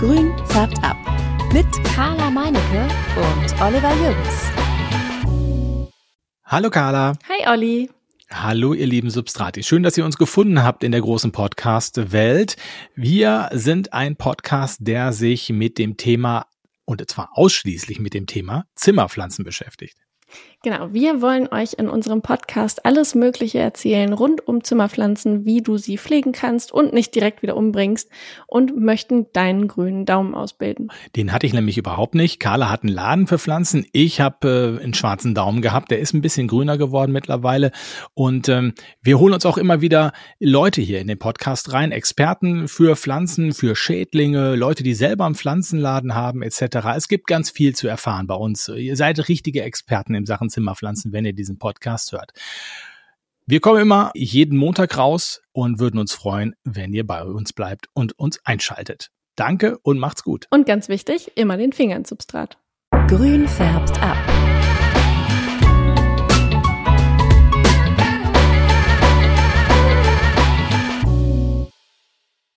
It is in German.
Grün färbt ab. Mit Carla Meinecke und Oliver Jürgens. Hallo Carla. Hi Olli. Hallo ihr lieben Substrati. Schön, dass ihr uns gefunden habt in der großen Podcast-Welt. Wir sind ein Podcast, der sich mit dem Thema, und zwar ausschließlich mit dem Thema Zimmerpflanzen beschäftigt. Genau, wir wollen euch in unserem Podcast alles Mögliche erzählen rund um Zimmerpflanzen, wie du sie pflegen kannst und nicht direkt wieder umbringst und möchten deinen grünen Daumen ausbilden. Den hatte ich nämlich überhaupt nicht. Carla hat einen Laden für Pflanzen. Ich habe äh, einen schwarzen Daumen gehabt. Der ist ein bisschen grüner geworden mittlerweile. Und ähm, wir holen uns auch immer wieder Leute hier in den Podcast rein, Experten für Pflanzen, für Schädlinge, Leute, die selber einen Pflanzenladen haben etc. Es gibt ganz viel zu erfahren bei uns. Ihr seid richtige Experten in Sachen Zimmerpflanzen, wenn ihr diesen Podcast hört. Wir kommen immer jeden Montag raus und würden uns freuen, wenn ihr bei uns bleibt und uns einschaltet. Danke und macht's gut. Und ganz wichtig, immer den Finger ins Substrat. Grün färbt ab.